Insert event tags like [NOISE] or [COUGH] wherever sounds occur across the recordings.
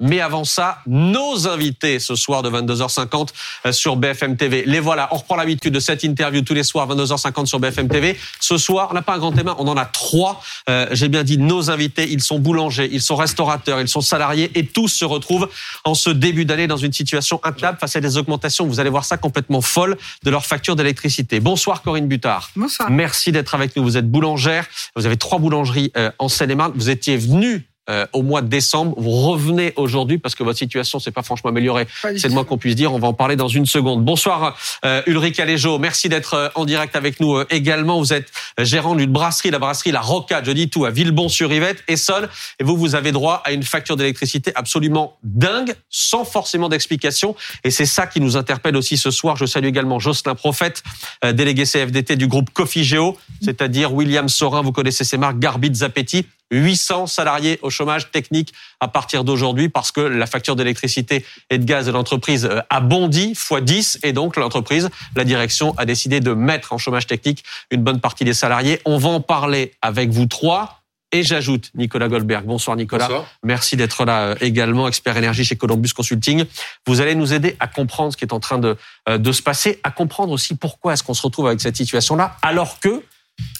Mais avant ça, nos invités ce soir de 22h50 euh, sur BFM TV. Les voilà. On reprend l'habitude de cette interview tous les soirs 22h50 sur BFM TV. Ce soir, on n'a pas un grand thème, on en a trois. Euh, J'ai bien dit nos invités. Ils sont boulangers, ils sont restaurateurs, ils sont salariés et tous se retrouvent en ce début d'année dans une situation intenable face à des augmentations. Vous allez voir ça complètement folle de leur facture d'électricité. Bonsoir Corinne Butard. Bonsoir. Merci d'être avec nous. Vous êtes boulangère. Vous avez trois boulangeries euh, en Seine-et-Marne. Vous étiez venue euh, au mois de décembre. Vous revenez aujourd'hui parce que votre situation s'est pas franchement améliorée. C'est le moins qu'on puisse dire. On va en parler dans une seconde. Bonsoir euh, Ulrich Aléjo. Merci d'être euh, en direct avec nous euh, également. Vous êtes gérant d'une brasserie, la brasserie La Rocade, je dis tout, à Villebon-sur-Yvette, Essonne. Et vous, vous avez droit à une facture d'électricité absolument dingue, sans forcément d'explication. Et c'est ça qui nous interpelle aussi ce soir. Je salue également Jocelyn Prophète, euh, délégué CFDT du groupe Cofigeo, c'est-à-dire William Sorin, vous connaissez ces marques, Garbit, Zapetti. 800 salariés au chômage technique à partir d'aujourd'hui parce que la facture d'électricité et de gaz de l'entreprise euh, a bondi x 10 et donc l'entreprise, la direction a décidé de mettre en chômage technique une bonne partie des salariés. On va en parler avec vous trois. Et j'ajoute Nicolas Goldberg. Bonsoir Nicolas. Bonsoir. Merci d'être là euh, également, expert énergie chez Columbus Consulting. Vous allez nous aider à comprendre ce qui est en train de, euh, de se passer, à comprendre aussi pourquoi est-ce qu'on se retrouve avec cette situation-là, alors que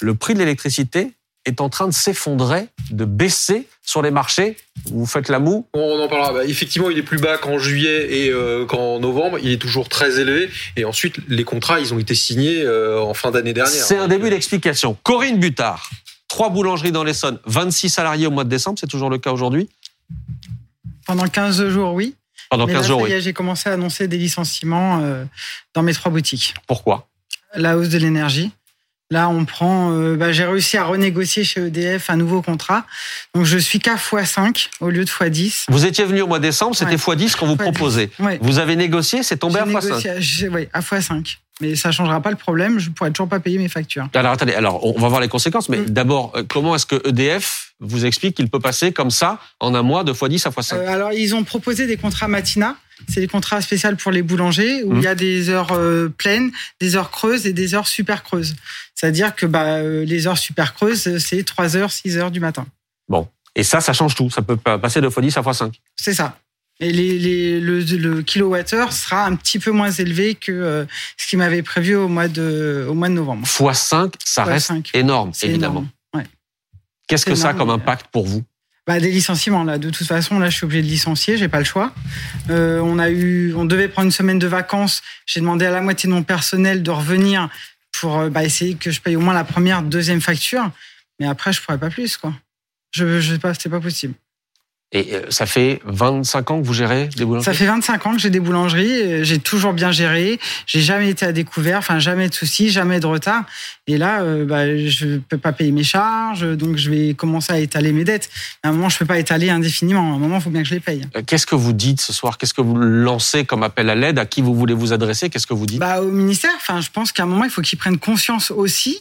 le prix de l'électricité est en train de s'effondrer, de baisser sur les marchés. Vous faites la moue. On en parlera. Bah, effectivement, il est plus bas qu'en juillet et euh, qu'en novembre. Il est toujours très élevé. Et ensuite, les contrats, ils ont été signés euh, en fin d'année dernière. C'est un début d'explication. Corinne Butard, trois boulangeries dans l'Essonne, 26 salariés au mois de décembre, c'est toujours le cas aujourd'hui? Pendant 15 jours, oui. Pendant Mais 15 là, jours, oui. j'ai commencé à annoncer des licenciements euh, dans mes trois boutiques. Pourquoi? La hausse de l'énergie. Là, on prend. euh, bah, j'ai réussi à renégocier chez EDF un nouveau contrat. Donc, je suis qu'à x5 au lieu de x10. Vous étiez venu au mois de décembre, c'était Ouais. x10 qu'on vous X10. proposait. Ouais. Vous avez négocié, c'est tombé à x5. négocié à- j'ai- ouais, à x5. Mais ça changera pas le problème. Je pourrais toujours pas payer mes factures. Alors attendez, alors on va voir les conséquences, mais Mm. d'abord, euh, comment est-ce que EDF vous explique qu'il peut passer comme ça en un mois de x10 à x5 Euh, alors, ils ont proposé des contrats matina. C'est des contrats spéciaux pour les boulangers où Mhm. il y a des heures euh, pleines, des heures creuses et des heures super creuses. C'est-à-dire que bah, euh, les heures super creuses, euh, c'est 3 heures, 6 heures du matin. Et ça, ça change tout. Ça peut pas passer de x10 à x5. C'est ça. Et les, les- le, le kilowattheure sera un petit peu moins élevé que euh, ce qui m'avait prévu au mois de, au mois de novembre. x5, ça reste énorme, évidemment. Ouais. Qu'est-ce que ça a comme impact pour vous? Bah, des licenciements là. De toute façon, là, je suis obligé de licencier. J'ai pas le choix. Euh, on a eu, on devait prendre une semaine de vacances. J'ai demandé à la moitié de mon personnel de revenir pour euh, bah, essayer que je paye au moins la première, deuxième facture. Mais après, je pourrais pas plus quoi. Je, je sais pas, c'est pas possible. Et euh, ça fait 25 ans que vous gérez des boulangeries? Ça fait 25 ans que j'ai des boulangeries. J'ai toujours bien géré. J'ai jamais été à découvert. Enfin, jamais de soucis, jamais de retard. Et là, euh, bah, je peux pas payer mes charges. Donc, je vais commencer à étaler mes dettes. À un moment, je peux pas étaler indéfiniment. À un moment, il faut bien que je les paye. Euh, Qu'est-ce que vous dites ce soir? Qu'est-ce que vous lancez comme appel à l'aide? À qui vous voulez vous adresser? Qu'est-ce que vous dites? Bah, au ministère, enfin, je pense qu'à un moment, il faut qu'ils prennent conscience aussi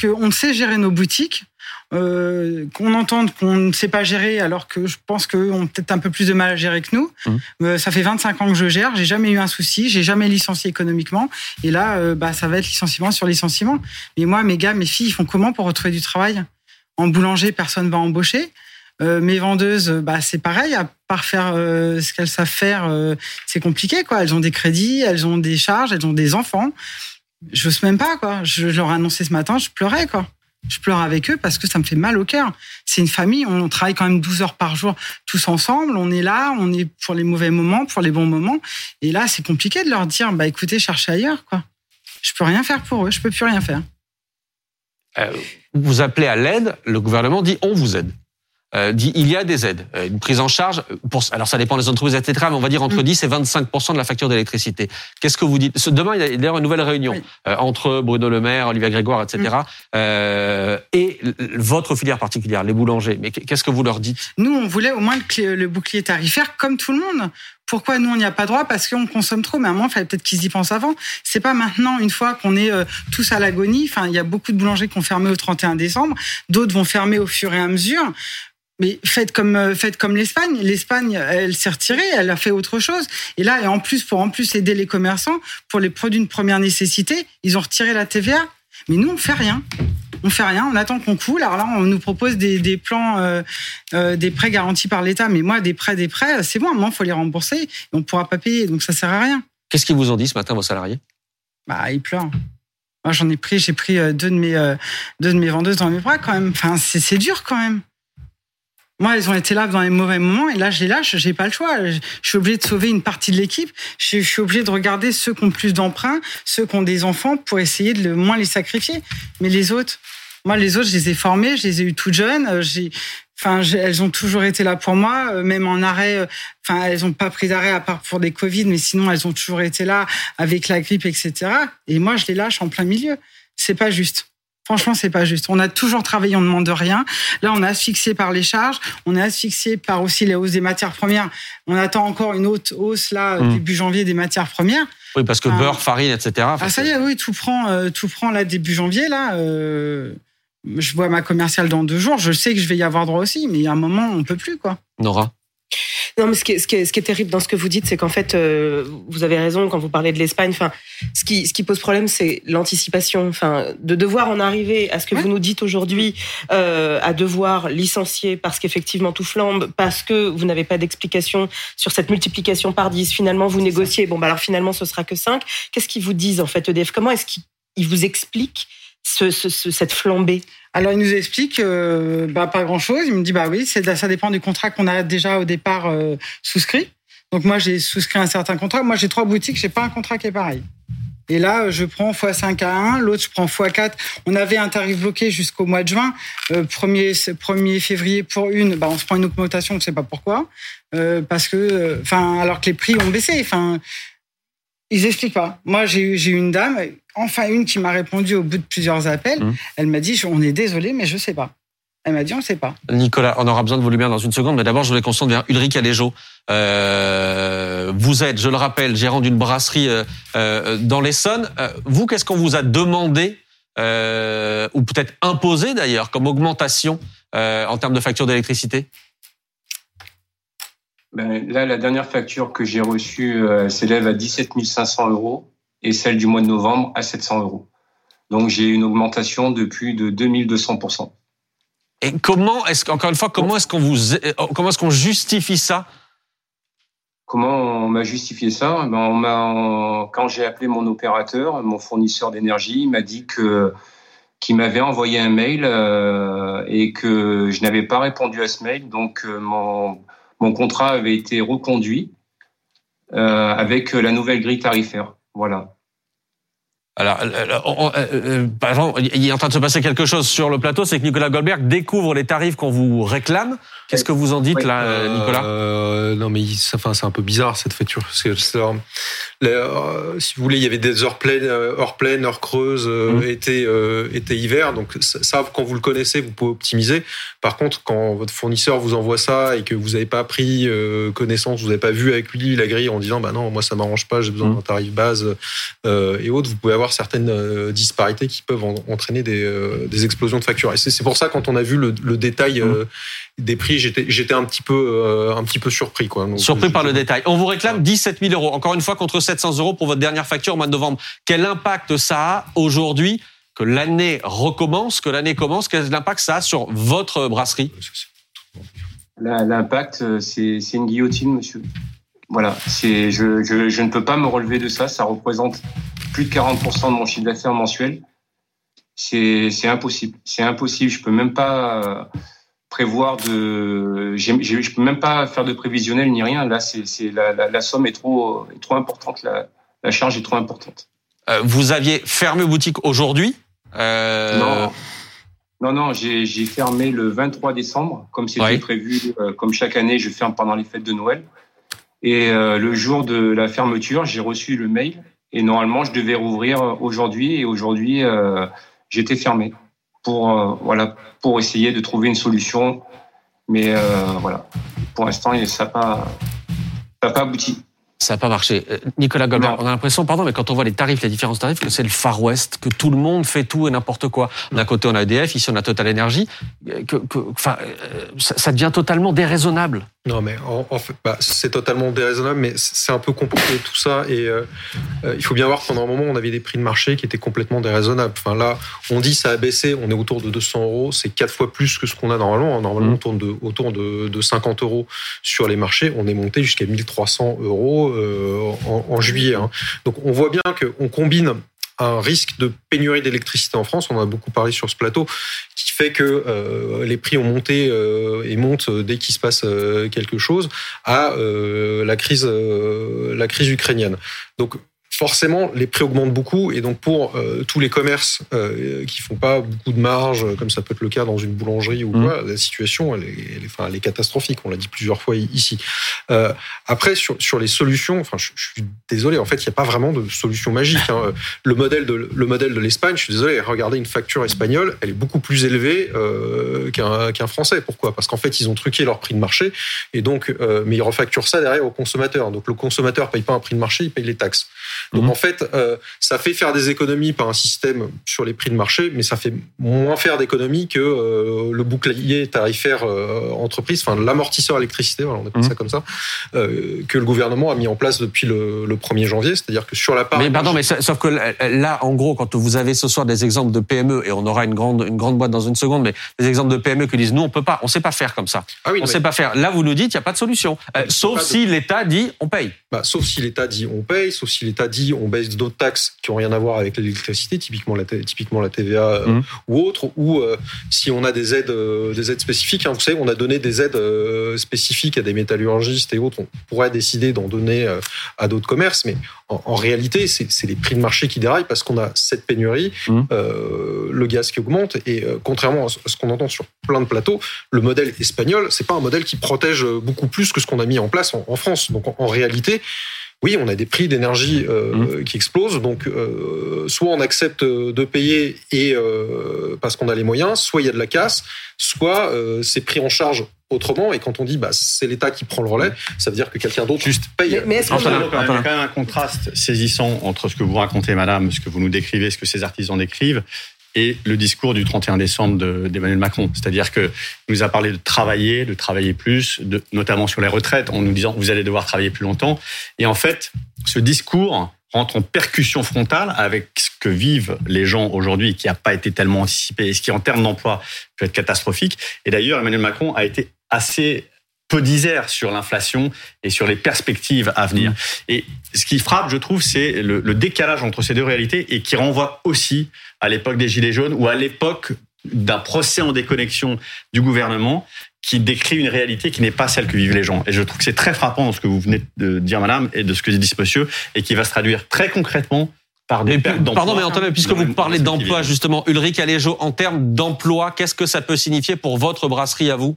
qu'on sait gérer nos boutiques, euh, qu'on entende qu'on ne sait pas gérer, alors que je pense qu'eux ont peut-être un peu plus de mal à gérer que nous. Mhm. Euh, ça fait 25 ans que je gère, j'ai jamais eu un souci, j'ai jamais licencié économiquement, et là, euh, bah, ça va être licenciement sur licenciement. Mais moi, mes gars, mes filles, ils font comment pour retrouver du travail? En boulanger, personne va embaucher. Euh, mes vendeuses, bah, c'est pareil, à part faire euh, ce qu'elles savent faire, euh, c'est compliqué, quoi. Elles ont des crédits, elles ont des charges, elles ont des enfants. Je n'ose même pas, quoi. Je leur ai annoncé ce matin, je pleurais, quoi. Je pleure avec eux parce que ça me fait mal au cœur. C'est une famille, on travaille quand même 12 heures par jour tous ensemble, on est là, on est pour les mauvais moments, pour les bons moments. Et là, c'est compliqué de leur dire, bah écoutez, cherchez ailleurs, quoi. Je peux rien faire pour eux, je peux plus rien faire. Euh, Vous appelez à l'aide, le gouvernement dit on vous aide. Euh, dit il y a des aides, euh, une prise en charge. Pour, alors ça dépend des entreprises, etc. Mais on va dire entre Mm. 10 et 25% de la facture d'électricité. Qu'est-ce que vous dites? Demain, il y a d'ailleurs une nouvelle réunion Oui. euh, entre Bruno Le Maire, Olivier Grégoire, etc. Mm. Euh, et votre filière particulière, les boulangers. Mais qu'est-ce que vous leur dites? Nous, on voulait au moins le, le bouclier tarifaire comme tout le monde. Pourquoi nous, on n'y a pas droit? Parce qu'on consomme trop. Mais à un moment, il fallait peut-être qu'ils y pensent avant. C'est pas maintenant, une fois qu'on est euh, tous à l'agonie. Enfin, il y a beaucoup de boulangers qui ont fermé au 31 décembre. D'autres vont fermer au fur et à mesure. Mais faites comme euh, faites comme l'Espagne. L'Espagne, elle s'est retirée, elle a fait autre chose. Et là, et en plus pour en plus aider les commerçants pour les produits de première nécessité, ils ont retiré la TVA. Mais nous, on fait rien. on fait rien, on attend qu'on coule. Alors là, on nous propose des, des plans, euh, euh, des prêts garantis par l'État. Mais moi, des prêts, des prêts, c'est bon. À un moment, il faut les rembourser. Et on pourra pas payer, donc ça sert à rien. Qu'est-ce qu'ils vous ont dit ce matin, vos salariés? Bah, ils pleurent. Moi, j'en ai pris, j'ai pris deux de mes euh, deux de mes vendeuses dans mes bras quand même. Enfin, c'est dur quand même. Moi, elles ont été là dans les mauvais moments et là, je les lâche. J'ai pas le choix. Je suis obligé de sauver une partie de l'équipe. Je suis obligé de regarder ceux qui ont plus d'emprunts, ceux qui ont des enfants pour essayer de le moins les sacrifier. Mais les autres, moi, les autres, je les ai formés, je les ai eu toutes jeunes. euh, J'ai, enfin, elles ont toujours été là pour moi, euh, même en arrêt. euh, Enfin, elles ont pas pris d'arrêt à part pour des Covid, mais sinon, elles ont toujours été là avec la grippe, etc. Et moi, je les lâche en plein milieu. C'est pas juste. Franchement, c'est pas juste. On a toujours travaillé, on ne demande rien. Là, on est asphyxié par les charges, on est asphyxié par aussi les hausses des matières premières. On attend encore une autre hausse là Mm. début janvier des matières premières. Oui, parce que Ah. beurre, farine, etc. Enfin, Ah ça y est, oui, tout prend, euh, tout prend là début janvier là. euh, je vois ma commerciale dans deux jours. Je sais que je vais y avoir droit aussi, mais il y a un moment, on peut plus quoi. Nora. Non, mais ce qui est, ce qui est, ce qui est terrible dans ce que vous dites, c'est qu'en fait, euh, vous avez raison quand vous parlez de l'Espagne. Enfin, ce qui, ce qui pose problème, c'est l'anticipation. Enfin, de devoir en arriver à ce que Ouais. vous nous dites aujourd'hui, euh, à devoir licencier parce qu'effectivement tout flambe, parce que vous n'avez pas d'explication sur cette multiplication par 10. Finalement, vous négociez. Bon, bah alors finalement, ce sera que 5. Qu'est-ce qu'ils vous disent en fait, EDF? Comment est-ce qu'ils ils vous expliquent ce, ce, ce- cette flambée Alors il nous explique euh, bah, pas grand chose. Il me dit bah oui, ça dépend du contrat qu'on a déjà au départ euh, souscrit. Donc moi j'ai souscrit un certain contrat. Moi j'ai trois boutiques, j'ai pas un contrat qui est pareil. Et là, je prends x5 à 1, l'autre, je prends x4. On avait un tarif bloqué jusqu'au mois de juin. Euh, 1er, 1er février pour une, bah, on se prend une augmentation, on ne sait pas pourquoi. Euh, parce que, euh, enfin, alors que les prix ont baissé. Enfin, ils expliquent pas. Moi, j'ai eu une dame, enfin une qui m'a répondu au bout de plusieurs appels. Mmh. Elle m'a dit, on est désolé, mais je sais pas. Elle m'a dit, on sait pas. Nicolas, on aura besoin de vos lumières dans une seconde, mais d'abord, je voulais qu'on se vers Ulrich Aléjo. Euh, vous êtes, je le rappelle, gérant d'une brasserie euh, euh, dans l'Essonne. Euh, vous, qu'est-ce qu'on vous a demandé, euh, ou peut-être imposé d'ailleurs, comme augmentation euh, en termes de facture d'électricité? Ben, là, la dernière facture que j'ai reçue euh, s'élève à 17 500 euros et celle du mois de novembre à 700 euros. Donc j'ai une augmentation de plus de 2200 Et comment est-ce qu'encore une fois, comment est-ce qu'on vous, euh, comment est-ce qu'on justifie ça? Comment on m'a justifié ça? Ben, on m'a, on- Quand j'ai appelé mon opérateur, mon fournisseur d'énergie, il m'a dit que qu'il m'avait envoyé un mail euh, et que je n'avais pas répondu à ce mail, donc euh, mon mon contrat avait été reconduit euh, avec la nouvelle grille tarifaire. Voilà. Alors, euh, on- on- euh, euh, par exemple, il est en train de se passer quelque chose sur le plateau, c'est que Nicolas Goldberg découvre les tarifs qu'on vous réclame. Qu'est-ce que vous en dites là, euh, Nicolas? Euh, Non, mais enfin, c'est un peu bizarre cette facture. Parce que, c'est, les, euh, si vous voulez, il y avait des heures pleines, heures pleines, heures creuses, Mhm. été, été, hiver. Donc ça, quand vous le connaissez, vous pouvez optimiser. Par contre, quand votre fournisseur vous envoie ça et que vous n'avez pas pris connaissance, vous n'avez pas vu avec lui la grille en disant, bah non, moi ça m'arrange pas, j'ai besoin Mhm. d'un tarif base et autres, vous pouvez avoir certaines euh, disparités qui peuvent en- entraîner des, euh, des explosions de factures. Et c'est pour ça quand on a vu le, le détail euh, des prix, j'étais j'étais un petit peu euh, un petit peu surpris quoi. Donc, Surpris je- par le détail. On vous réclame 17 000 euros. Encore une fois, contre 700 euros pour votre dernière facture au mois de novembre. Quel impact ça a aujourd'hui que l'année recommence, que l'année commence? Quel impact ça a sur votre brasserie? L'impact, c'est une guillotine, monsieur. Voilà, c'est je, je, je ne peux pas me relever de ça. Ça représente plus de 40% de mon chiffre d'affaires mensuel. C'est c'est impossible. C'est impossible. Je peux même pas euh, prévoir de. j'ai- j'ai- Je peux même pas faire de prévisionnel ni rien. Là, c'est c'est la, la, la somme est trop est trop importante. La, la charge est trop importante. Euh, Vous aviez fermé boutique aujourd'hui Euh, Non. Non, non, j'ai j'ai fermé le 23 décembre, comme c'était Ouais. prévu, euh, comme chaque année, je ferme pendant les fêtes de Noël. Et le jour de la fermeture, j'ai reçu le mail et normalement, je devais rouvrir aujourd'hui et aujourd'hui, euh, j'étais fermé pour euh, voilà pour essayer de trouver une solution. Mais euh, voilà, pour l'instant, ça n'a pas pas abouti. Ça n'a pas marché. Euh, Nicolas Goldberg, Non. on a l'impression, pardon, mais quand on voit les tarifs, les différents tarifs, que c'est le Far West, que tout le monde fait tout et n'importe quoi. D'un côté, on a EDF, ici, on a Total Energy. euh, Que, que- enfin, euh, ça devient totalement déraisonnable. Non, mais en, fait, bah, c'est totalement déraisonnable, mais c'est un peu compliqué tout ça. Et euh, euh, il faut bien voir que pendant un moment, on avait des prix de marché qui étaient complètement déraisonnables. Enfin, là, on dit ça a baissé, on est autour de 200 euros, c'est quatre fois plus que ce qu'on a normalement. Normalement, mmh. on tourne de, autour de, de, 50 euros sur les marchés. On est monté jusqu'à 1300 euros euh, en, en, juillet. Hein. Donc, on voit bien qu'on combine un risque de pénurie d'électricité en France. On en a beaucoup parlé sur ce plateau, qui fait que euh, les prix ont monté euh, et montent dès qu'il se passe euh, quelque chose à la crise, la crise ukrainienne. Forcément, les prix augmentent beaucoup et donc pour euh, tous les commerces euh, qui font pas beaucoup de marge, comme ça peut être le cas dans une boulangerie ou mmh. quoi, la situation elle est, elle est, enfin, elle est catastrophique. On l'a dit plusieurs fois ici. Euh, après, sur, sur les solutions, enfin, je, je suis désolé, en fait, il n'y a pas vraiment de solution magique. Hein. [LAUGHS] Le modèle de le modèle de l'Espagne, je suis désolé, regardez une facture espagnole, elle est beaucoup plus élevée euh, qu'un qu'un français. Pourquoi? Parce qu'en fait, ils ont truqué leur prix de marché et donc, euh, mais ils refacturent ça derrière au consommateur. Donc le consommateur paye pas un prix de marché, il paye les taxes. Donc mhm. en fait, euh, ça fait faire des économies par un système sur les prix de marché, mais ça fait moins faire d'économies que euh, le bouclier tarifaire euh, entreprise, enfin l'amortisseur électricité, voilà, on appelle ça mhm. comme ça, que le gouvernement a mis en place depuis le, le 1er janvier. C'est-à-dire que sur la part. Mais pardon, mais sauf que là, en gros, quand vous avez ce soir des exemples de PME, et on aura une grande, une grande boîte dans une seconde, mais des exemples de PME qui disent nous, on peut pas, on sait pas faire comme ça. Ah oui, on sait pas faire. Là, vous nous dites, il n'y a pas de solution. sauf si l'État dit on paye. Bah, sauf si l'État dit on paye, sauf si l'État dit on baisse d'autres taxes qui ont rien à voir avec l'électricité, typiquement la, typiquement la TVA euh, mmh. ou autre, ou euh, si on a des aides, euh, des aides spécifiques. Hein, vous savez, on a donné des aides spécifiques à des métallurgistes et autres. On pourrait décider d'en donner à d'autres commerces, mais en, réalité, c'est les prix de marché qui déraillent parce qu'on a cette pénurie, mmh. le gaz qui augmente, et contrairement à ce qu'on entend sur plein de plateaux, le modèle espagnol, c'est pas un modèle qui protège beaucoup plus que ce qu'on a mis en place en, en France. Donc en réalité, oui, on a des prix d'énergie euh, mmh. qui explosent. Donc, euh, soit on accepte de payer et euh, parce qu'on a les moyens, soit il y a de la casse, soit c'est pris en charge autrement. Et quand on dit bah, c'est l'État qui prend le relais, ça veut dire que quelqu'un d'autre juste paye. Mais, est-ce qu'il y a quand même un contraste saisissant entre ce que vous racontez, Madame, ce que vous nous décrivez, ce que ces artisans décrivent, et le discours du 31 décembre d'Emmanuel Macron. C'est-à-dire qu'il nous a parlé de travailler, de travailler plus, de, notamment sur les retraites, en nous disant vous allez devoir travailler plus longtemps. Et en fait, ce discours rentre en percussion frontale avec ce que vivent les gens aujourd'hui, qui n'a pas été tellement anticipé, et ce qui, en termes d'emploi, peut être catastrophique. Et d'ailleurs, Emmanuel Macron a été assez peu disert sur l'inflation et sur les perspectives à venir. Mmh. Et ce qui frappe, je trouve, c'est le, le, décalage entre ces deux réalités et qui renvoie aussi à l'époque des Gilets jaunes ou à l'époque d'un procès en déconnexion du gouvernement qui décrit une réalité qui n'est pas celle que vivent les gens. Et je trouve que c'est très frappant dans ce que vous venez de dire, madame, et de ce que dit ce monsieur, et qui va se traduire très concrètement par des pertes d'emploi. Pardon, mais Antoine, puisque vous parlez d'emploi, justement, Ulrich Aléjo, en termes d'emploi, qu'est-ce que ça peut signifier pour votre brasserie à vous?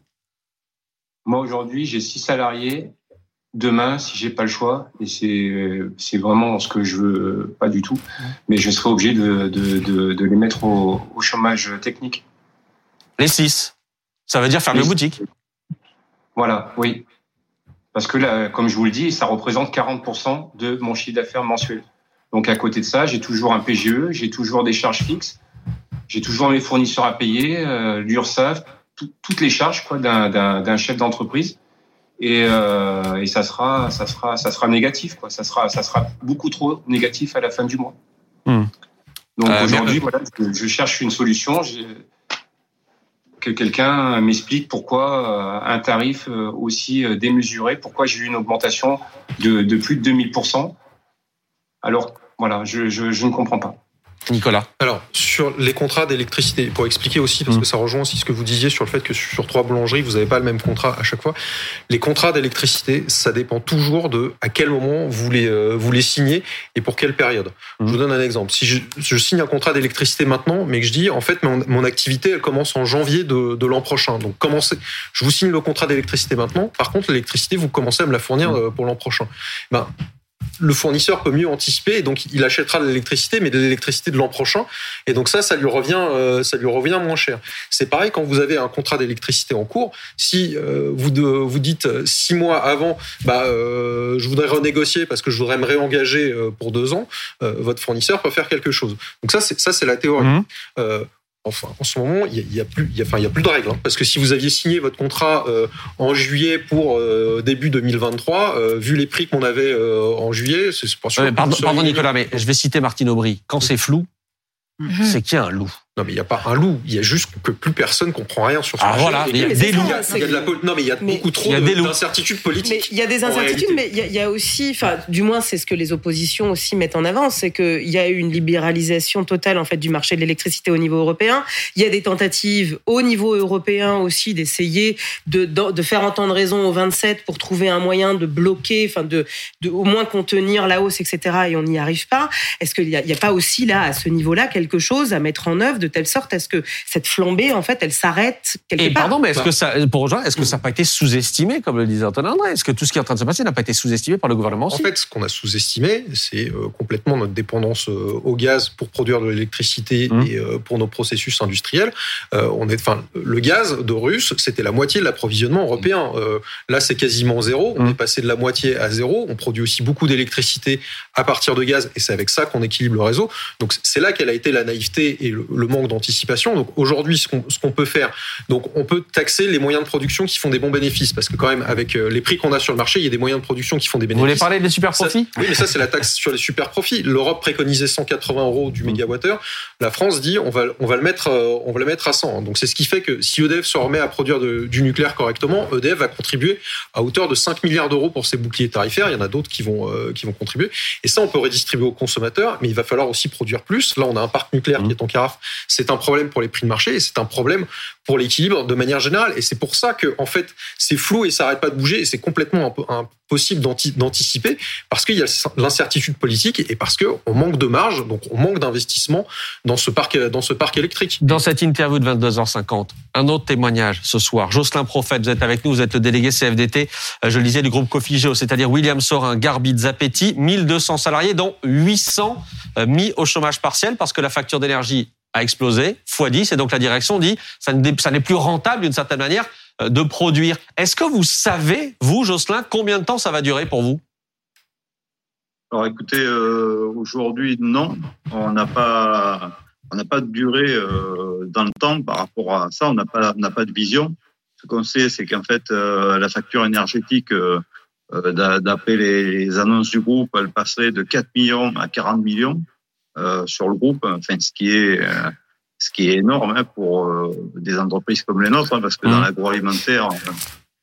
Moi, aujourd'hui, j'ai six salariés demain, si j'ai pas le choix, et c'est c'est vraiment ce que je veux pas du tout, mais je serai obligé de, de, de, de les mettre au, au, chômage technique. Les six, ça veut dire fermer les boutique. Voilà, oui, parce que là, comme je vous le dis, ça représente 40% de mon chiffre d'affaires mensuel. Donc à côté de ça, j'ai toujours un PGE, j'ai toujours des charges fixes, j'ai toujours mes fournisseurs à payer, euh, l'URSSAF, toutes les charges quoi d'un chef d'entreprise. Et, euh, et ça sera ça sera ça sera négatif quoi. Ça sera ça sera beaucoup trop négatif à la fin du mois. Hmm. donc euh, aujourd'hui voilà je, cherche une solution. Que quelqu'un m'explique pourquoi euh, un tarif euh, aussi démesuré pourquoi j'ai eu une augmentation de, de plus de 2000% alors voilà je, je, je ne comprends pas Nicolas. Alors, sur les contrats d'électricité, pour expliquer aussi, parce que mm. ça rejoint aussi ce que vous disiez sur le fait que sur trois boulangeries, vous n'avez pas le même contrat à chaque fois. Les contrats d'électricité, ça dépend toujours de à quel moment vous les, euh, vous les signez et pour quelle période. Je vous mm. donne un exemple. Si je, je signe un contrat d'électricité maintenant, mais que je dis, en fait, mon, mon activité, elle commence en janvier de, de l'an prochain. Donc, commencez, je vous signe le contrat d'électricité maintenant. Par contre, l'électricité, vous commencez à me la fournir mm. euh, pour l'an prochain. Ben, le fournisseur peut mieux anticiper et donc il achètera de l'électricité, mais de l'électricité de l'an prochain. Et donc ça, ça lui revient, euh, ça lui revient moins cher. C'est pareil quand vous avez un contrat d'électricité en cours. Si euh, vous de, vous dites euh, six mois avant, bah je voudrais renégocier parce que je voudrais me réengager pour deux ans, votre fournisseur peut faire quelque chose. Donc ça, c'est ça, c'est la théorie. Mmh. Enfin, en ce moment, il y, a, plus, il y a, enfin, il y a plus de règles, hein. parce que si vous aviez signé votre contrat euh, en juillet pour euh, début 2023, euh, vu les prix qu'on avait en juillet, c'est pas sûr. pardon, pardon Nicolas, mais je vais citer Martine Aubry. Quand c'est flou, mhm. c'est qu'il y a un loup. Non, mais il n'y a pas un loup. Il y a juste que plus personne comprend rien sur ce ah, Voilà, il y a des loups. Il y a de la... Non, mais il y a beaucoup trop d'incertitudes politiques. il y a des incertitudes, mais il y, a, aussi, enfin, du moins, c'est ce que les oppositions aussi mettent en avant, c'est qu'il y a eu une libéralisation totale, en fait, du marché de l'électricité au niveau européen. Il y a des tentatives au niveau européen aussi d'essayer de, de, faire entendre raison aux 27 pour trouver un moyen de bloquer, enfin, de, de au moins contenir la hausse, etc. Et on n'y arrive pas. Est-ce qu'il n'y a, a pas aussi là, à ce niveau-là, quelque chose à mettre en œuvre de telle sorte à ce que cette flambée, en fait, elle s'arrête quelque et part. Pardon, mais est-ce que ça, pour rejoindre, est-ce que ça n'a pas été sous-estimé, comme le disait Antoine André? Est-ce que tout ce qui est en train de se passer n'a pas été sous-estimé par le gouvernement En fait, ce qu'on a sous-estimé, c'est euh, complètement notre dépendance euh, au gaz pour produire de l'électricité mmh. et euh, pour nos processus industriels. on est, enfin, le gaz de russe, c'était la moitié de l'approvisionnement européen. là, c'est quasiment zéro. On mmh. est passé de la moitié à zéro. On produit aussi beaucoup d'électricité à partir de gaz, et c'est avec ça qu'on équilibre le réseau. Donc, c'est là qu'elle a été la naïveté et le, le manque d'anticipation donc aujourd'hui, ce qu'on peut faire, donc on peut taxer les moyens de production qui font des bons bénéfices, parce que quand même avec euh, les prix qu'on a sur le marché, il y a des moyens de production qui font des bénéfices. Vous voulez parler des super profits? Oui, mais ça c'est la taxe sur les super profits. L'Europe préconisait 180 euros du mmh. mégawattheure. La France dit on va on va le mettre euh, on va le mettre à 100. Donc c'est ce qui fait que si EDF se remet à produire du nucléaire correctement, EDF va contribuer à hauteur de 5 milliards d'euros pour ses boucliers tarifaires. Il y en a d'autres qui vont euh, qui vont contribuer. Et ça on peut redistribuer aux consommateurs, mais il va falloir aussi produire plus. Là on a un parc nucléaire mmh. qui est en carafe. C'est un problème pour les prix de marché et c'est un problème pour l'équilibre de manière générale. Et c'est pour ça que, en fait, c'est flou et ça n'arrête pas de bouger et c'est complètement impossible d'anticiper parce qu'il y a l'incertitude politique et parce qu'on manque de marge, donc on manque d'investissement dans ce parc, dans ce parc électrique. Dans cette interview de 22h50, un autre témoignage ce soir. Jocelyn Prophète, vous êtes avec nous, vous êtes le délégué CFDT, euh, je le disais, du groupe Cofigeo, c'est-à-dire William Sorin, Garbit, Zapetti, 1200 salariés, dont 800 euh, mis au chômage partiel parce que la facture d'énergie a explosé, x 10, et donc la direction dit ça n'est plus rentable d'une certaine manière euh, de produire. Est-ce que vous savez, vous, Jocelyn, combien de temps ça va durer pour vous? Alors écoutez, euh, aujourd'hui, non, on n'a pas, pas de durée euh, dans le temps par rapport à ça, on n'a pas, n'a pas de vision. Ce qu'on sait, c'est qu'en fait, la facture énergétique, d'après les annonces du groupe, elle passerait de 4 millions à 40 millions. Euh, sur le groupe, enfin ce qui est euh, ce qui est énorme hein, pour euh, des entreprises comme les nôtres, hein, parce que dans mmh. l'agroalimentaire,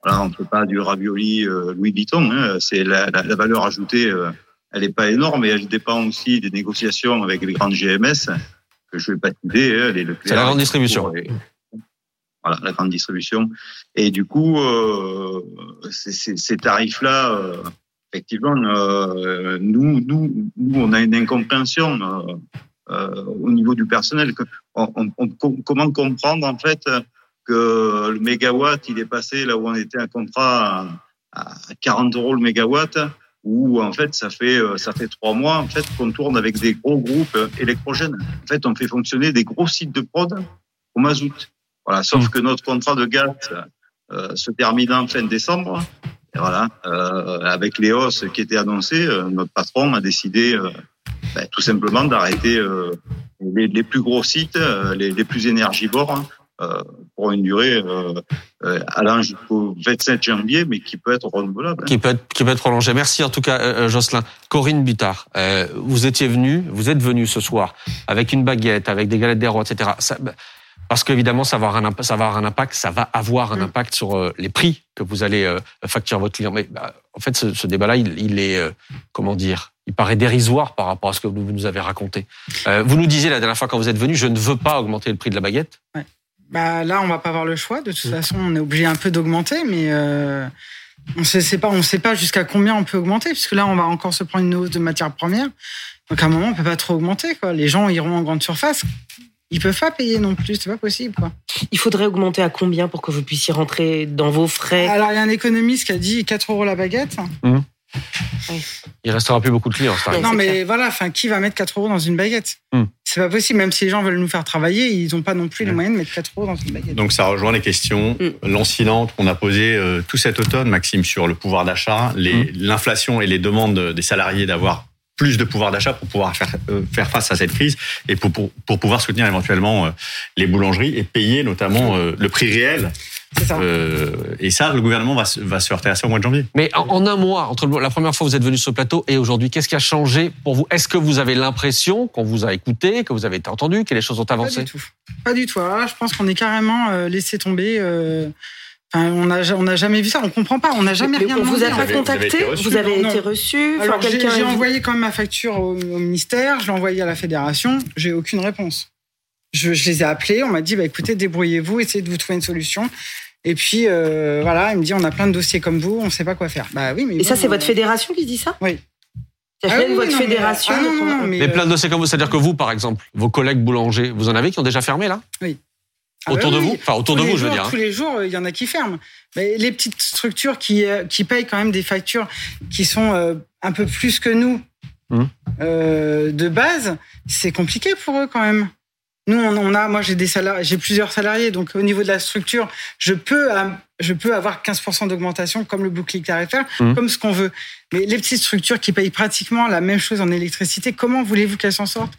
voilà, on ne fait pas du ravioli Louis Vuitton. Hein, c'est la, la, valeur ajoutée, elle n'est pas énorme et elle dépend aussi des négociations avec les grandes GMS que je vais pas citer. Hein, les c'est la grande distribution. voilà, la grande distribution. Et du coup, euh, ces tarifs-là, effectivement, euh, nous, nous, nous, on a une incompréhension euh, euh au niveau du personnel. On, on, comment comprendre en fait que le mégawatt, il est passé là où on était un contrat à, 40 euros le mégawatt, où en fait ça fait euh, ça fait trois mois en fait qu'on tourne avec des gros groupes électrogènes. En fait, on fait fonctionner des gros sites de prod au mazout. Voilà, sauf mmh. que notre contrat de gaz euh, se termine en fin décembre et voilà, euh, avec les hausses qui étaient annoncées, euh, notre patron a décidé euh, ben, tout simplement d'arrêter euh, les, les, plus gros sites, les, les plus énergivores, hein, pour une durée allant jusqu'au 27 janvier, mais qui peut être renouvelable. Hein. Qui peut être, qui peut être prolongé. Merci en tout cas, Jocelyn. Corinne Butard, vous étiez venu, vous êtes venu ce soir avec une baguette, avec des galettes des rois, etc. Ça, parce qu'évidemment, ça va avoir un, ça va avoir un impact, ça va avoir un mm. impact sur euh, les prix que vous allez euh, facturer à votre client. Mais bah, en fait, ce, ce débat-là, il, il, est, euh, comment dire, il paraît dérisoire par rapport à ce que vous nous avez raconté. vous nous disiez la dernière fois quand vous êtes venu, je ne veux pas augmenter le prix de la baguette. Ouais. Bah là, on va pas avoir le choix. De toute mm. façon, on est obligé un peu d'augmenter, mais on sait, sait pas, on sait pas jusqu'à combien on peut augmenter, puisque là, on va encore se prendre une hausse de matières premières. Donc à un moment, on peut pas trop augmenter. Quoi. Les gens iront en grande surface ils peuvent pas payer non plus, c'est pas possible. Quoi. Il faudrait augmenter à combien pour que vous puissiez rentrer dans vos frais? Alors il y a un économiste qui a dit 4 euros la baguette. Mmh. Oui. Il restera plus beaucoup de clients. non, mais voilà, enfin, qui va mettre 4 euros dans une baguette? Mmh. C'est pas possible. Même si les gens veulent nous faire travailler, ils n'ont pas non plus les mmh. moyens de mettre 4 euros dans une baguette. Donc ça rejoint les questions lancinantes qu'on a posées euh, tout cet automne, Maxime, sur le pouvoir d'achat, l'inflation et les demandes des salariés d'avoir plus de pouvoir d'achat pour pouvoir faire, euh, faire face à cette crise et pour, pour, pour pouvoir soutenir éventuellement euh, les boulangeries et payer notamment euh, le prix réel. C'est ça. Euh, et ça, le gouvernement va, se- va se heurter à ça au mois de janvier. Mais en, en un mois, entre le- la première fois que vous êtes venu sur ce plateau et aujourd'hui, qu'est-ce qui a changé pour vous? Est-ce que vous avez l'impression qu'on vous a écouté, que vous avez été entendu, que les choses ont Pas avancé? du tout. Pas du tout. Alors là, je pense qu'on est carrément euh, laissé tomber. Euh, Enfin, on n'a on n'a jamais vu ça. On comprend pas. On n'a jamais Mais rien on vous demandé. a pas contacté été reçu Vous avez été reçu j'ai a envoyé quand même ma facture au, au ministère, je l'ai envoyée à la fédération, j'ai aucune réponse. Je, je les ai appelés, on m'a dit bah, écoutez, débrouillez-vous, essayez de vous trouver une solution. Et puis euh, voilà, il me dit on a plein de dossiers comme vous, on ne sait pas quoi faire. Bah oui, mais Et ça, c'est votre euh, fédération qui dit ça Oui. A ah oui, votre non, mais- fédération. ah non, non, mais, Mais euh, plein de dossiers comme vous, c'est-à-dire que vous, par exemple, vos collègues boulangers, vous en avez qui ont déjà fermé là? Ah bah Autour de oui, vous Enfin, autour de vous, je veux jours, dire. hein. Tous les jours, euh, il y en a qui ferment. Mais les petites structures qui, euh, qui payent quand même des factures qui sont euh, un peu plus que nous euh, de base, c'est compliqué pour eux quand même. Nous, on, a, moi, j'ai des salariés, j'ai plusieurs salariés, donc au niveau de la structure, je peux, je peux avoir 15% d'augmentation comme le bouclier tarifaire, Mhm. comme ce qu'on veut. Mais les petites structures qui payent pratiquement la même chose en électricité, comment voulez-vous qu'elles s'en sortent?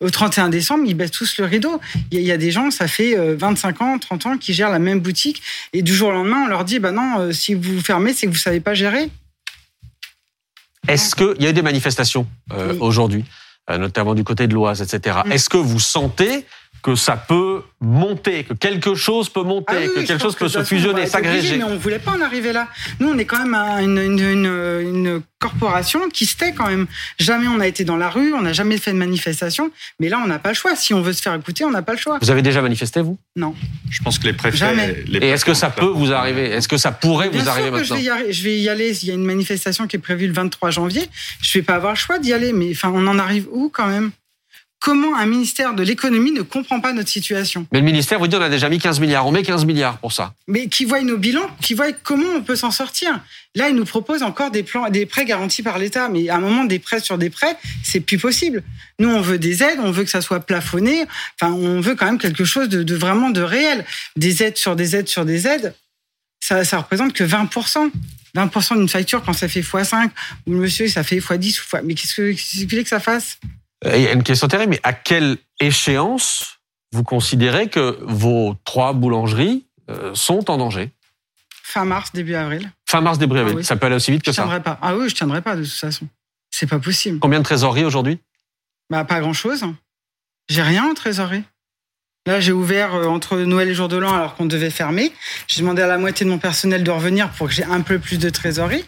Au 31 décembre, ils baissent tous le rideau. Il y a- des gens, ça fait euh, 25 ans, 30 ans, qui gèrent la même boutique, et du jour au lendemain, on leur dit, bah non, euh, si vous fermez, c'est que vous savez pas gérer. Est-ce qu'il y a eu des manifestations euh, Oui. aujourd'hui, euh, notamment du côté de l'Oise, etc. Mm. Est-ce que vous sentez que ça peut monter, que quelque chose peut monter, Ah oui, que je quelque chose que peut se fusionner, s'agréger Mais on voulait pas en arriver là. Nous, on est quand même un- une, une, une, une corporation qui se tait quand même. Jamais on a été dans la rue, on n'a jamais fait de manifestation. Mais là, on n'a pas le choix. Si on veut se faire écouter, on n'a pas le choix. Vous avez déjà manifesté, vous? Je pense que les préfets. Jamais. les Et est-ce que ça peut vous arriver? Est-ce que ça pourrait Bien vous arriver sûr que je maintenant vais, y arri- je vais y aller. Il y a une manifestation qui est prévue le 23 janvier. Je vais pas avoir le choix d'y aller. Mais enfin, on en arrive où quand même? Comment un ministère de l'économie ne comprend pas notre situation Mais le ministère vous dit on a déjà mis 15 milliards, on met 15 milliards pour ça. mais qui voient nos bilans, qui voient comment on peut s'en sortir. Là, ils nous proposent encore des plans, des prêts garantis par l'État, mais à un moment, des prêts sur des prêts, c'est plus possible. Nous, on veut des aides, on veut que ça soit plafonné. Enfin, on veut quand même quelque chose de, de vraiment de réel. Des aides sur des aides sur des aides, ça, ça représente que 20%. 20% d'une facture quand ça fait x5, ou monsieur, ça fait x10 ou x... Mais qu'est-ce que, qu'est-ce que vous voulez que ça fasse? Et Il y a une question terrible, mais à quelle échéance vous considérez que vos trois boulangeries euh, sont en danger? Fin mars, début avril. Fin mars, début avril. Ah oui. Ça peut aller aussi vite que Je ça. tiendrai pas. Ah oui, je tiendrai pas de toute façon. C'est pas possible. Combien de trésorerie aujourd'hui? Bah, pas grand chose. J'ai rien en trésorerie. Là, j'ai ouvert euh, entre Noël et Jour de l'An alors qu'on devait fermer. J'ai demandé à la moitié de mon personnel de revenir pour que j'ai un peu plus de trésorerie.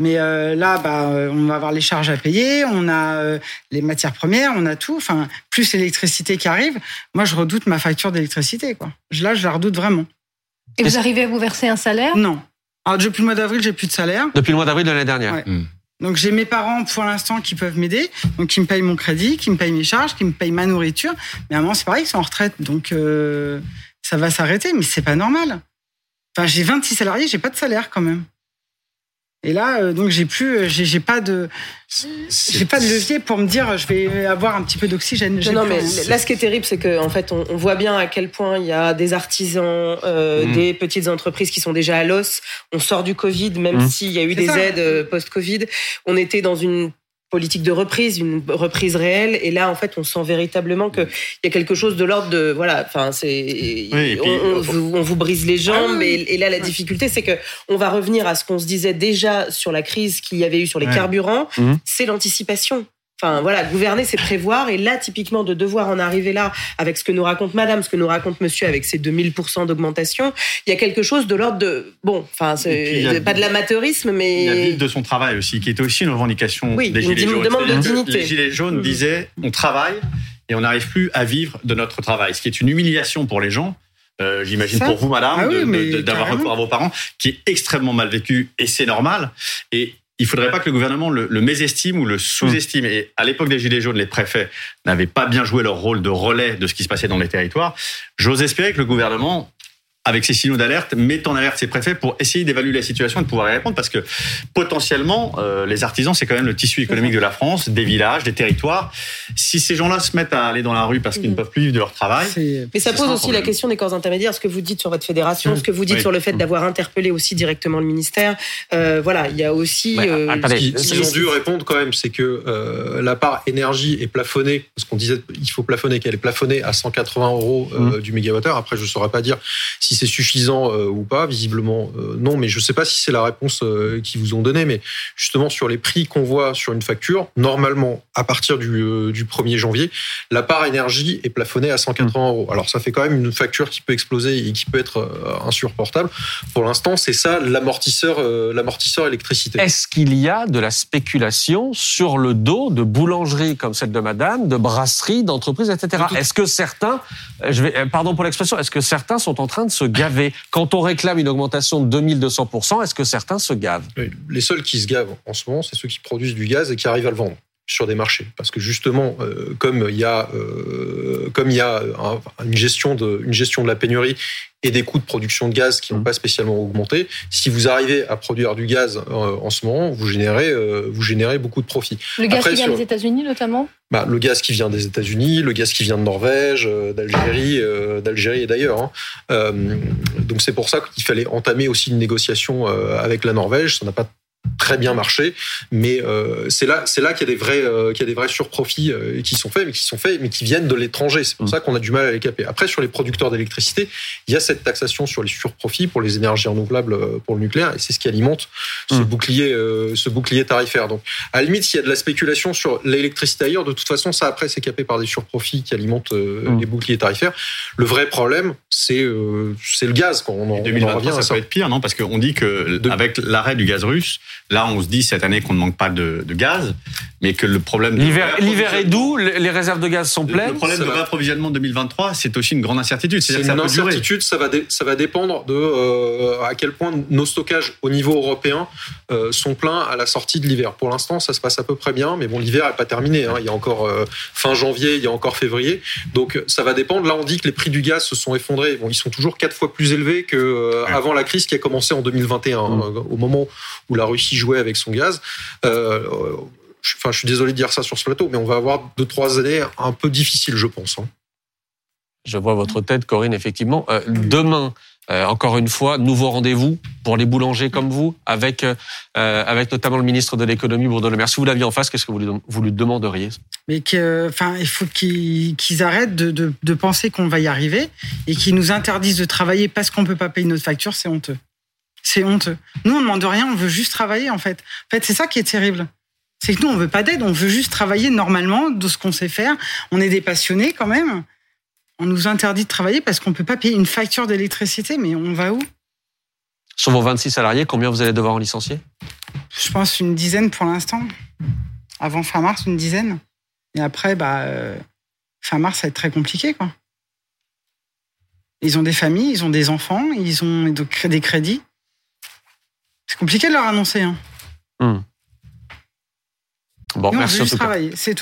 Mais euh, là, bah, euh, on va avoir les charges à payer, on a euh, les matières premières, on a tout. Enfin, plus l'électricité qui arrive. Moi, je redoute ma facture d'électricité. Quoi. Je- Là, je la redoute vraiment. Et vous arrivez à vous verser un salaire? Non. Alors, depuis le mois d'avril, j'ai plus de salaire. Depuis le mois d'avril de l'année dernière. Ouais. Donc j'ai mes parents pour l'instant qui peuvent m'aider, donc qui me payent mon crédit, qui me payent mes charges, qui me payent ma nourriture. Mais à un moment c'est pareil, ils sont en retraite, donc euh, ça va s'arrêter, mais c'est pas normal. Enfin j'ai 26 salariés, j'ai pas de salaire quand même. Et là euh, donc j'ai plus, euh, j'ai j'ai pas de, j'ai pas de levier pour me dire je vais avoir un petit peu d'oxygène. Non, mais là, ce qui est terrible, c'est qu'en fait, on, on voit bien à quel point il y a des artisans, euh, Mm. des petites entreprises qui sont déjà à l'os. On sort du Covid, même Mm. s'il y a eu C'est des ça. aides euh, post-Covid. On était dans une politique de reprise, une reprise réelle. Et là, en fait, on sent véritablement qu'il y a quelque chose de l'ordre de, voilà, enfin, c'est, on, on euh, vous, on vous brise les jambes. Ah oui, et, et là, la Ouais. difficulté, c'est que on va revenir à ce qu'on se disait déjà sur la crise qu'il y avait eu sur les Ouais. carburants. Mhm. C'est l'anticipation. Enfin voilà, gouverner c'est prévoir et là typiquement de devoir en arriver là avec ce que nous raconte madame, ce que nous raconte monsieur avec ses 2000% d'augmentation, il y a quelque chose de l'ordre de bon, enfin pas de l'amateurisme mais vivre de son travail aussi, qui était aussi une revendication Oui, des une Gilets jaunes. demande de dignité. Les Gilets jaunes Mhm. disaient on travaille et on n'arrive plus à vivre de notre travail, ce qui est une humiliation pour les gens. euh, J'imagine pour vous, madame, Ah oui, d'avoir recours à vos parents, qui est extrêmement mal vécu et c'est normal. Et il faudrait pas que le gouvernement le, le mésestime ou le sous-estime. Et à l'époque des Gilets jaunes, les préfets n'avaient pas bien joué leur rôle de relais de ce qui se passait dans les territoires. J'ose espérer que le gouvernement avec ces signaux d'alerte, mettent en alerte ces préfets pour essayer d'évaluer la situation et de pouvoir y répondre parce que potentiellement, euh, les artisans, c'est quand même le tissu économique de la France, des villages, des territoires. Si ces gens-là se mettent à aller dans la rue parce qu'ils ne peuvent plus vivre de leur travail. Mais ça pose aussi la question des corps intermédiaires, ce que vous dites sur votre fédération, ce que vous dites sur le fait d'avoir interpellé aussi directement le ministère. Euh, voilà, il y a aussi. Euh, ce qu'ils ont dû répondre quand même, c'est que euh, la part énergie est plafonnée, parce qu'on disait il faut plafonner, qu'elle est plafonnée à 180 euros euh, mmh. du mégawattheure. Après, je ne saurais pas dire si c'est suffisant euh, ou pas. Visiblement, euh, non, mais je ne sais pas si c'est la réponse qu'ils vous ont donnée. Mais justement, sur les prix qu'on voit sur une facture, normalement, à partir du, du 1er janvier, la part énergie est plafonnée à 180 euros. Alors, ça fait quand même une facture qui peut exploser et qui peut être insupportable. Pour l'instant, c'est ça l'amortisseur, l'amortisseur électricité. Est-ce qu'il y a de la spéculation sur le dos de boulangeries comme celle de Madame, de brasseries, d'entreprises, etc. Est-ce que certains, je vais, pardon pour l'expression, est-ce que certains sont en train de se gaver Quand on réclame une augmentation de 2200%, est-ce que certains se gavent? Les seuls qui se gavent en ce moment, c'est ceux qui produisent du gaz et qui arrivent à le vendre sur des marchés parce que justement euh, comme il y a euh, comme il y a une gestion de une gestion de la pénurie et des coûts de production de gaz qui n'ont mmh. pas spécialement augmenté. Si vous arrivez à produire du gaz euh, en ce moment, vous générez, vous générez beaucoup de profits. Le gaz qui vient des États-Unis notamment? Bah, Le gaz qui vient des États-Unis, le gaz qui vient de Norvège, d'Algérie, d'Algérie et d'ailleurs. Hein. donc c'est pour ça qu'il fallait entamer aussi une négociation avec la Norvège. Ça n'a pas très bien marché, mais euh, c'est là, c'est là qu'il y a des vrais, euh, qu'il y a des vrais surprofits euh, qui sont faits, mais qui sont faits, mais qui viennent de l'étranger. C'est pour mm. ça qu'on a du mal à les caper. Après, sur les producteurs d'électricité, il y a cette taxation sur les surprofits pour les énergies renouvelables, pour le nucléaire, et c'est ce qui alimente ce mm. bouclier, ce bouclier tarifaire. Donc, à la limite, s'il y a de la spéculation sur l'électricité ailleurs, de toute façon, ça après c'est capé par des surprofits qui alimentent mm. les boucliers tarifaires. Le vrai problème, c'est c'est le gaz. Quand on en, 2023, ça, ça peut être pire, non? Parce qu'on dit que avec l'arrêt du gaz russe Là, on se dit cette année qu'on ne manque pas de, gaz, mais que le problème... L'hiver est doux, les réserves de gaz sont pleines. Le problème de réapprovisionnement 2023, c'est aussi une grande incertitude. C'est une incertitude, ça va, ça va dépendre de euh, à quel point nos stockages au niveau européen euh, sont pleins à la sortie de l'hiver. Pour l'instant, ça se passe à peu près bien, mais bon, l'hiver n'est pas terminé. Hein. Il y a encore euh, fin janvier, il y a encore février. Donc, ça va dépendre. Là, on dit que les prix du gaz se sont effondrés. Bon, ils sont toujours quatre fois plus élevés qu'avant avant la crise qui a commencé en 2021, hein, mmh. au moment où la Russie jouer avec son gaz. Euh, enfin, je suis désolé de dire ça sur ce plateau, mais on va avoir deux, trois années un peu difficiles, je pense. Hein. Je vois votre tête, Corinne, effectivement. Euh, demain, euh, encore une fois, nouveau rendez-vous pour les boulangers comme vous, avec, avec notamment le ministre de l'économie, Bruno Le Maire. Si vous l'aviez en face, qu'est-ce que vous lui, demanderiez? Mais que, il faut qu'ils arrêtent de, penser qu'on va y arriver et qu'ils nous interdisent de travailler parce qu'on peut pas payer notre facture, c'est honteux. C'est honteux. Nous, on ne demande rien, on veut juste travailler, en fait. En fait, c'est ça qui est terrible. C'est que nous, on veut pas d'aide, on veut juste travailler normalement de ce qu'on sait faire. On est des passionnés quand même. On nous interdit de travailler parce qu'on peut pas payer une facture d'électricité, mais on va où? Sur vos 26 salariés, combien vous allez devoir en licencier? Je pense une dizaine pour l'instant. Avant fin mars, une dizaine. Et après, bah, euh, fin mars, ça va être très compliqué, quoi. Ils ont des familles, ils ont des enfants, ils ont des crédits. C'est compliqué de leur annoncer. Hein. Hmm. Bon, merci on juste travailler, c'est tout.